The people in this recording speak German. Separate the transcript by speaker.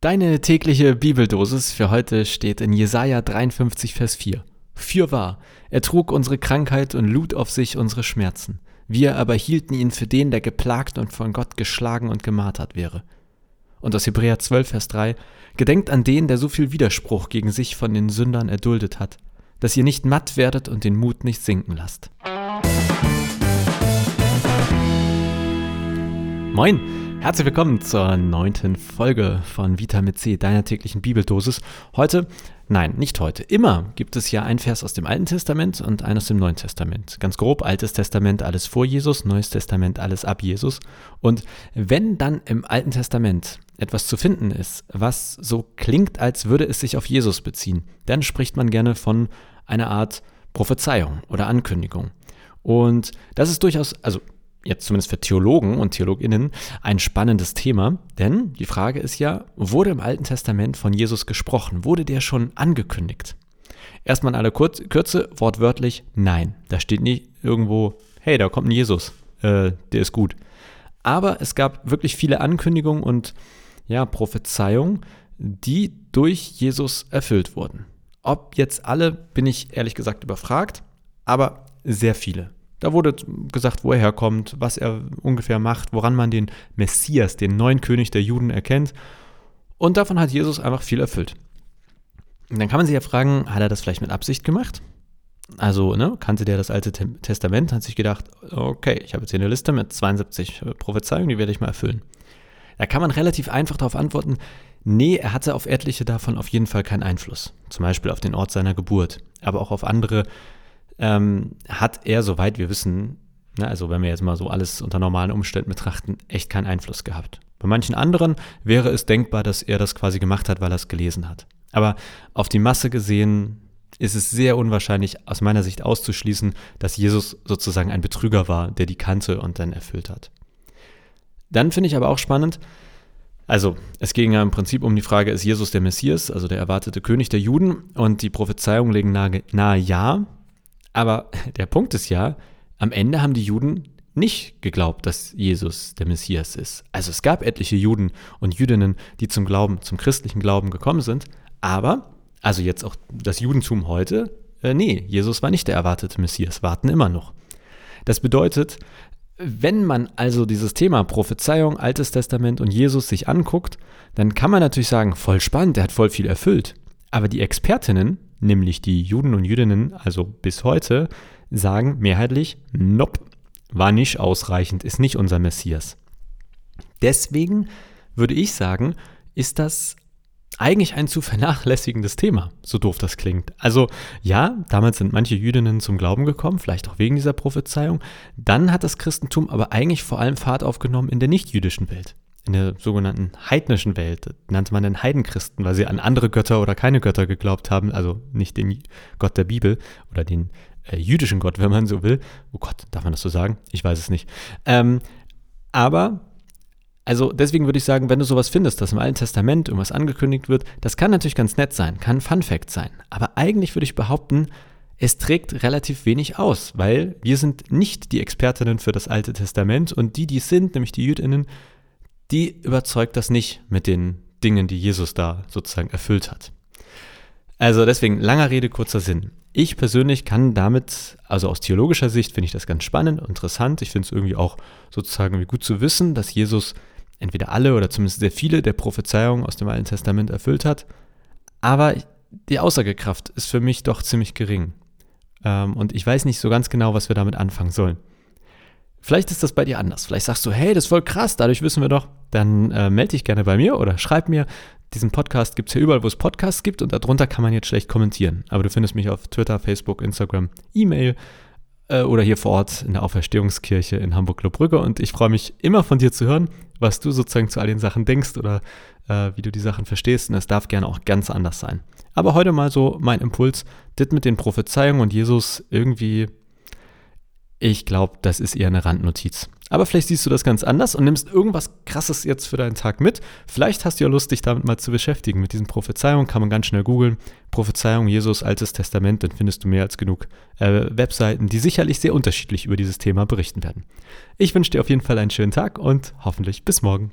Speaker 1: Deine tägliche Bibeldosis für heute steht in Jesaja 53, Vers 4. Fürwahr, er trug unsere Krankheit und lud auf sich unsere Schmerzen. Wir aber hielten ihn für den, der geplagt und von Gott geschlagen und gemartert wäre. Und aus Hebräer 12, Vers 3. Gedenkt an den, der so viel Widerspruch gegen sich von den Sündern erduldet hat, dass ihr nicht matt werdet und den Mut nicht sinken lasst. Moin! Herzlich willkommen zur neunten Folge von Vitamin C, deiner täglichen Bibeldosis. Heute, nein, nicht heute, immer gibt es ja ein Vers aus dem Alten Testament und ein aus dem Neuen Testament. Ganz grob, Altes Testament alles vor Jesus, Neues Testament alles ab Jesus. Und wenn dann im Alten Testament etwas zu finden ist, was so klingt, als würde es sich auf Jesus beziehen, dann spricht man gerne von einer Art Prophezeiung oder Ankündigung. Und das ist durchaus, also jetzt zumindest für Theologen und Theologinnen, ein spannendes Thema, denn die Frage ist ja, wurde im Alten Testament von Jesus gesprochen? Wurde der schon angekündigt? Erstmal in aller Kurz Kürze, wortwörtlich, nein. Da steht nicht irgendwo, hey, da kommt ein Jesus, äh, der ist gut. Aber es gab wirklich viele Ankündigungen und ja, Prophezeiungen, die durch Jesus erfüllt wurden. Ob jetzt alle, bin ich ehrlich gesagt überfragt, aber sehr viele. Da wurde gesagt, wo er herkommt, was er ungefähr macht, woran man den Messias, den neuen König der Juden erkennt. Und davon hat Jesus einfach viel erfüllt. Und dann kann man sich ja fragen, hat er das vielleicht mit Absicht gemacht? Also, ne, kannte der das Alte Testament, hat sich gedacht, okay, ich habe jetzt hier eine Liste mit 72 Prophezeiungen, die werde ich mal erfüllen. Da kann man relativ einfach darauf antworten, nee, er hatte auf etliche davon auf jeden Fall keinen Einfluss. Zum Beispiel auf den Ort seiner Geburt, aber auch auf andere ähm, hat er, soweit wir wissen, ne, also wenn wir jetzt mal so alles unter normalen Umständen betrachten, echt keinen Einfluss gehabt. Bei manchen anderen wäre es denkbar, dass er das quasi gemacht hat, weil er es gelesen hat. Aber auf die Masse gesehen ist es sehr unwahrscheinlich aus meiner Sicht auszuschließen, dass Jesus sozusagen ein Betrüger war, der die kannte und dann erfüllt hat. Dann finde ich aber auch spannend, also es ging ja im Prinzip um die Frage, ist Jesus der Messias, also der erwartete König der Juden? Und die Prophezeiungen legen nahe, nahe ja, aber der Punkt ist ja, am Ende haben die Juden nicht geglaubt, dass Jesus der Messias ist. Also es gab etliche Juden und Jüdinnen, die zum Glauben, zum christlichen Glauben gekommen sind, aber, also jetzt auch das Judentum heute, äh, nee, Jesus war nicht der erwartete Messias, warten immer noch. Das bedeutet, wenn man also dieses Thema Prophezeiung, Altes Testament und Jesus sich anguckt, dann kann man natürlich sagen, voll spannend, der hat voll viel erfüllt. Aber die Expertinnen nämlich die Juden und Jüdinnen, also bis heute, sagen mehrheitlich, nope, war nicht ausreichend, ist nicht unser Messias. Deswegen würde ich sagen, ist das eigentlich ein zu vernachlässigendes Thema, so doof das klingt. Also ja, damals sind manche Jüdinnen zum Glauben gekommen, vielleicht auch wegen dieser Prophezeiung. Dann hat das Christentum aber eigentlich vor allem Fahrt aufgenommen in der nichtjüdischen Welt in der sogenannten heidnischen Welt, nannte man den Heidenchristen, weil sie an andere Götter oder keine Götter geglaubt haben, also nicht den Gott der Bibel oder den äh, jüdischen Gott, wenn man so will. Oh Gott, darf man das so sagen? Ich weiß es nicht. Ähm, aber, also deswegen würde ich sagen, wenn du sowas findest, dass im Alten Testament irgendwas angekündigt wird, das kann natürlich ganz nett sein, kann ein Fun Fact sein. Aber eigentlich würde ich behaupten, es trägt relativ wenig aus, weil wir sind nicht die Expertinnen für das Alte Testament und die, die es sind, nämlich die Jüdinnen, die überzeugt das nicht mit den Dingen, die Jesus da sozusagen erfüllt hat. Also deswegen, langer Rede, kurzer Sinn. Ich persönlich kann damit, also aus theologischer Sicht, finde ich das ganz spannend, interessant. Ich finde es irgendwie auch sozusagen gut zu wissen, dass Jesus entweder alle oder zumindest sehr viele der Prophezeiungen aus dem Alten Testament erfüllt hat. Aber die Aussagekraft ist für mich doch ziemlich gering. Ähm, und ich weiß nicht so ganz genau, was wir damit anfangen sollen. Vielleicht ist das bei dir anders. Vielleicht sagst du, hey, das ist voll krass, dadurch wissen wir doch. Dann äh, melde dich gerne bei mir oder schreib mir. Diesen Podcast gibt es ja überall, wo es Podcasts gibt und darunter kann man jetzt schlecht kommentieren. Aber du findest mich auf Twitter, Facebook, Instagram, E-Mail äh, oder hier vor Ort in der Auferstehungskirche in Hamburg-Lobrügge. Und ich freue mich immer von dir zu hören, was du sozusagen zu all den Sachen denkst oder äh, wie du die Sachen verstehst. Und es darf gerne auch ganz anders sein. Aber heute mal so mein Impuls, das mit den Prophezeiungen und Jesus irgendwie ich glaube, das ist eher eine Randnotiz. Aber vielleicht siehst du das ganz anders und nimmst irgendwas Krasses jetzt für deinen Tag mit. Vielleicht hast du ja Lust, dich damit mal zu beschäftigen. Mit diesen Prophezeiungen kann man ganz schnell googeln. Prophezeiung Jesus, Altes Testament, dann findest du mehr als genug äh, Webseiten, die sicherlich sehr unterschiedlich über dieses Thema berichten werden. Ich wünsche dir auf jeden Fall einen schönen Tag und hoffentlich bis morgen.